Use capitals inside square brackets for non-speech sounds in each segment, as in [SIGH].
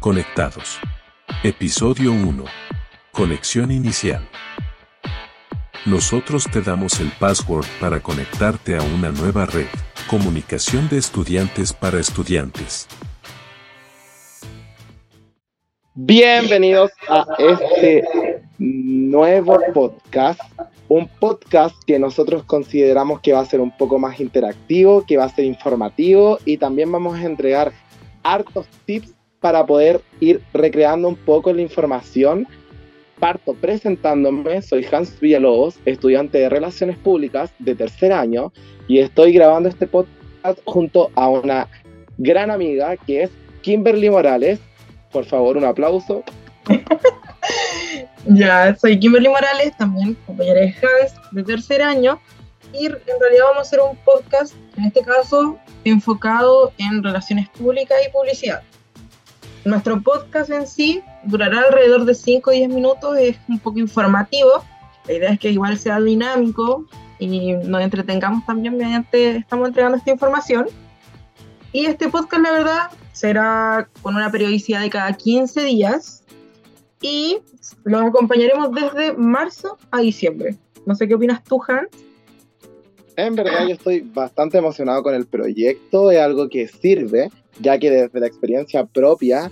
Conectados. Episodio 1. Conexión inicial. Nosotros te damos el password para conectarte a una nueva red. Comunicación de estudiantes para estudiantes. Bienvenidos a este nuevo podcast. Un podcast que nosotros consideramos que va a ser un poco más interactivo, que va a ser informativo y también vamos a entregar hartos tips para poder ir recreando un poco la información. Parto presentándome, soy Hans Villalobos, estudiante de Relaciones Públicas de tercer año y estoy grabando este podcast junto a una gran amiga que es Kimberly Morales. Por favor, un aplauso. [LAUGHS] ya, soy Kimberly Morales, también compañera de Hans de tercer año y en realidad vamos a hacer un podcast, en este caso enfocado en relaciones públicas y publicidad. Nuestro podcast en sí durará alrededor de 5 o 10 minutos, es un poco informativo. La idea es que igual sea dinámico y nos entretengamos también mediante estamos entregando esta información. Y este podcast, la verdad, será con una periodicidad de cada 15 días y los acompañaremos desde marzo a diciembre. No sé qué opinas tú, Hans. En verdad yo estoy bastante emocionado con el proyecto, es algo que sirve, ya que desde la experiencia propia,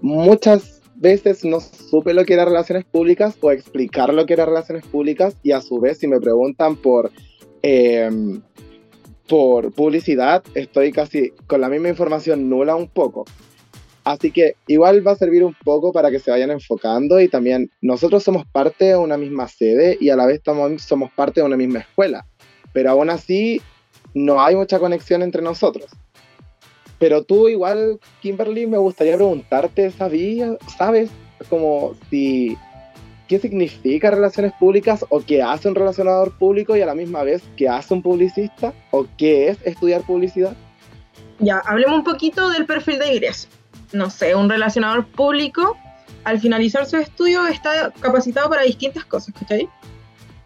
muchas veces no supe lo que eran relaciones públicas o explicar lo que eran relaciones públicas y a su vez si me preguntan por, em, por publicidad, estoy casi con la misma información nula un poco. Así que igual va a servir un poco para que se vayan enfocando y también nosotros somos parte de una misma sede y a la vez somos parte de una misma escuela pero aún así no hay mucha conexión entre nosotros. Pero tú igual, Kimberly, me gustaría preguntarte, ¿sabías, ¿sabes? Como si, ¿qué significa relaciones públicas o qué hace un relacionador público y a la misma vez qué hace un publicista o qué es estudiar publicidad? Ya, hablemos un poquito del perfil de ingreso. No sé, un relacionador público al finalizar su estudio está capacitado para distintas cosas, ¿cachai?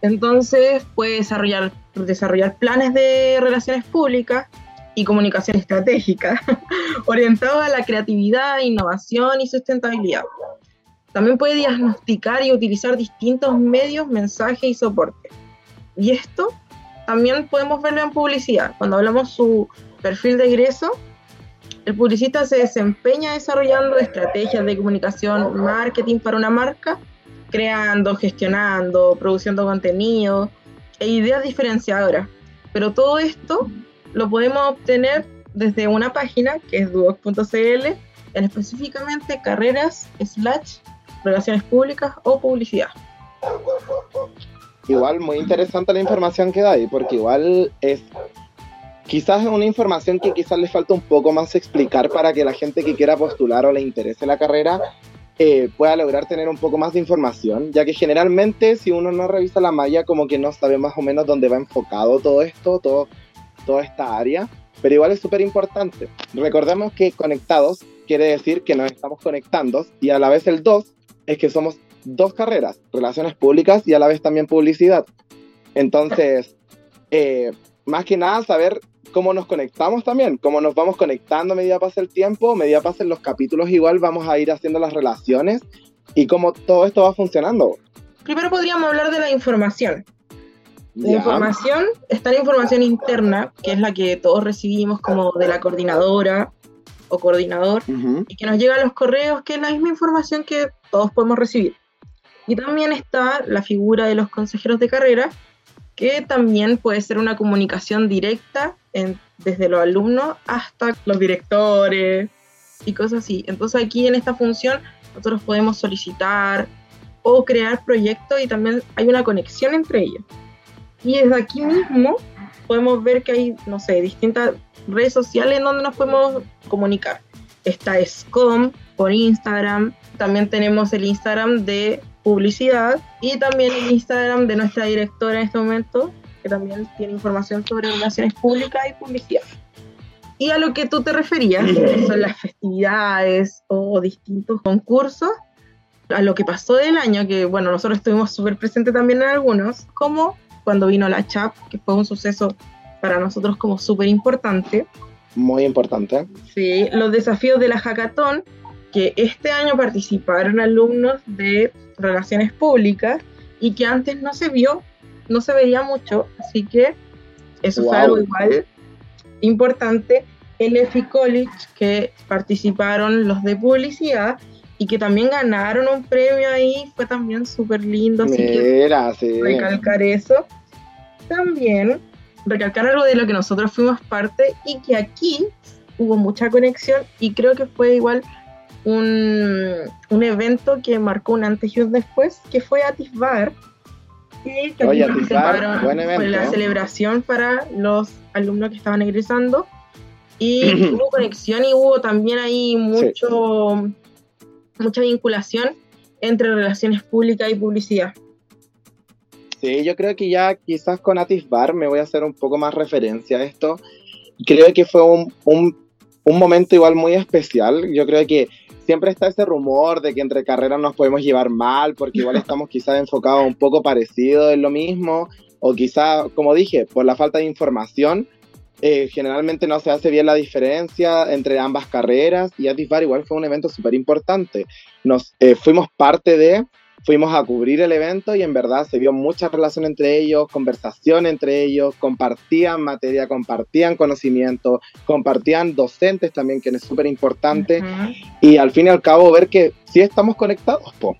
Entonces puede desarrollar, desarrollar planes de relaciones públicas y comunicación estratégica [LAUGHS] orientados a la creatividad, innovación y sustentabilidad. También puede diagnosticar y utilizar distintos medios, mensajes y soporte. Y esto también podemos verlo en publicidad. Cuando hablamos su perfil de ingreso, el publicista se desempeña desarrollando estrategias de comunicación, marketing para una marca creando, gestionando, produciendo contenido e ideas diferenciadoras. Pero todo esto lo podemos obtener desde una página que es duoc.cl en específicamente carreras slash relaciones públicas o publicidad. Igual muy interesante la información que da ahí, porque igual es quizás es una información que quizás le falta un poco más explicar para que la gente que quiera postular o le interese la carrera eh, pueda lograr tener un poco más de información, ya que generalmente si uno no revisa la malla como que no sabe más o menos dónde va enfocado todo esto, todo, toda esta área, pero igual es súper importante. Recordemos que conectados quiere decir que nos estamos conectando y a la vez el 2 es que somos dos carreras, relaciones públicas y a la vez también publicidad. Entonces, [LAUGHS] eh, más que nada saber cómo nos conectamos también, cómo nos vamos conectando a medida pasa el tiempo, a medida pasen los capítulos igual vamos a ir haciendo las relaciones y cómo todo esto va funcionando. Primero podríamos hablar de la información. La información está la información interna, que es la que todos recibimos como de la coordinadora o coordinador, y que nos llega a los correos, que es la misma información que todos podemos recibir. Y también está la figura de los consejeros de carrera, que también puede ser una comunicación directa desde los alumnos hasta los directores y cosas así. Entonces aquí en esta función nosotros podemos solicitar o crear proyectos y también hay una conexión entre ellos. Y desde aquí mismo podemos ver que hay, no sé, distintas redes sociales en donde nos podemos comunicar. Está SCOM por Instagram, también tenemos el Instagram de publicidad y también el Instagram de nuestra directora en este momento, que también tiene información sobre relaciones públicas y publicidad. Y a lo que tú te referías, que son las festividades o distintos concursos, a lo que pasó del año, que bueno, nosotros estuvimos súper presentes también en algunos, como cuando vino la CHAP, que fue un suceso para nosotros como súper importante. Muy importante. Sí, los desafíos de la hackathon, que este año participaron alumnos de relaciones públicas y que antes no se vio, no se veía mucho, así que eso fue algo igual importante. El EFI College, que participaron los de publicidad y que también ganaron un premio ahí, fue también súper lindo, así que recalcar eso. También recalcar algo de lo que nosotros fuimos parte y que aquí hubo mucha conexión y creo que fue igual un, un evento que marcó un antes y un después, que fue Atisbar. Y que Oye, Atisbar, Fue la celebración para los alumnos que estaban egresando. Y [CLEARS THROAT] hubo conexión y hubo también ahí mucho, mucha vinculación entre relaciones públicas y publicidad. Sí, yo creo que ya quizás con Atisbar me voy a hacer un poco más referencia a esto. Creo que fue un, un, un momento igual muy especial. Yo creo que siempre está ese rumor de que entre carreras nos podemos llevar mal, porque igual [LAUGHS] estamos quizás enfocados un poco parecido en lo mismo, o quizás, como dije, por la falta de información, eh, generalmente no se hace bien la diferencia entre ambas carreras, y Atisbar igual fue un evento súper importante. Nos eh, fuimos parte de, fuimos a cubrir el evento y en verdad se vio mucha relación entre ellos, conversación entre ellos, compartían materia, compartían conocimiento, compartían docentes también, que es súper importante, y al fin y al cabo ver que sí estamos conectados, po.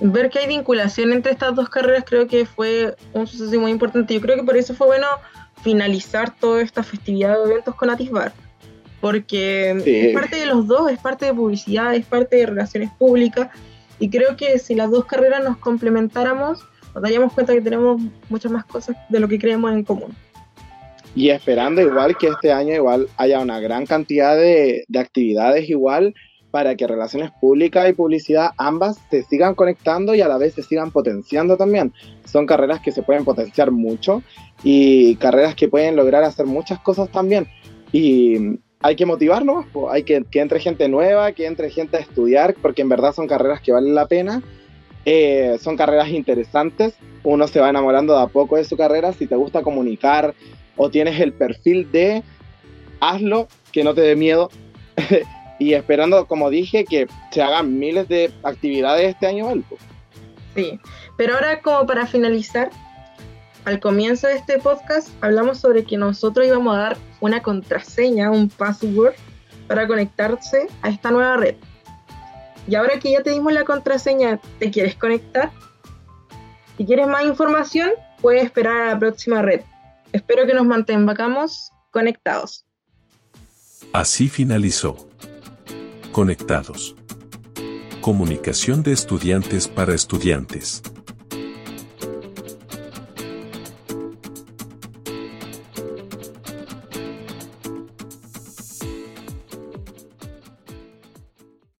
Ver que hay vinculación entre estas dos carreras creo que fue un suceso muy importante. Yo creo que por eso fue bueno finalizar toda esta festividad de eventos con Atisbar porque es parte de los dos, es parte de publicidad, es parte de relaciones públicas, y creo que si las dos carreras nos complementáramos, nos daríamos cuenta que tenemos muchas más cosas de lo que creemos en común. Y esperando igual que este año igual haya una gran cantidad de, de actividades igual para que relaciones públicas y publicidad ambas se sigan conectando y a la vez se sigan potenciando también. Son carreras que se pueden potenciar mucho y carreras que pueden lograr hacer muchas cosas también. Y hay que motivarnos, hay que que entre gente nueva, que entre gente a estudiar, porque en verdad son carreras que valen la pena, eh, son carreras interesantes, uno se va enamorando de a poco de su carrera, si te gusta comunicar o tienes el perfil de hazlo, que no te dé miedo, [LAUGHS] y esperando, como dije, que se hagan miles de actividades este año. Sí, pero ahora como para finalizar, al comienzo de este podcast hablamos sobre que nosotros íbamos a dar una contraseña, un password, para conectarse a esta nueva red. Y ahora que ya te dimos la contraseña, ¿te quieres conectar? Si quieres más información, puedes esperar a la próxima red. Espero que nos mantengamos conectados. Así finalizó. Conectados. Comunicación de estudiantes para estudiantes.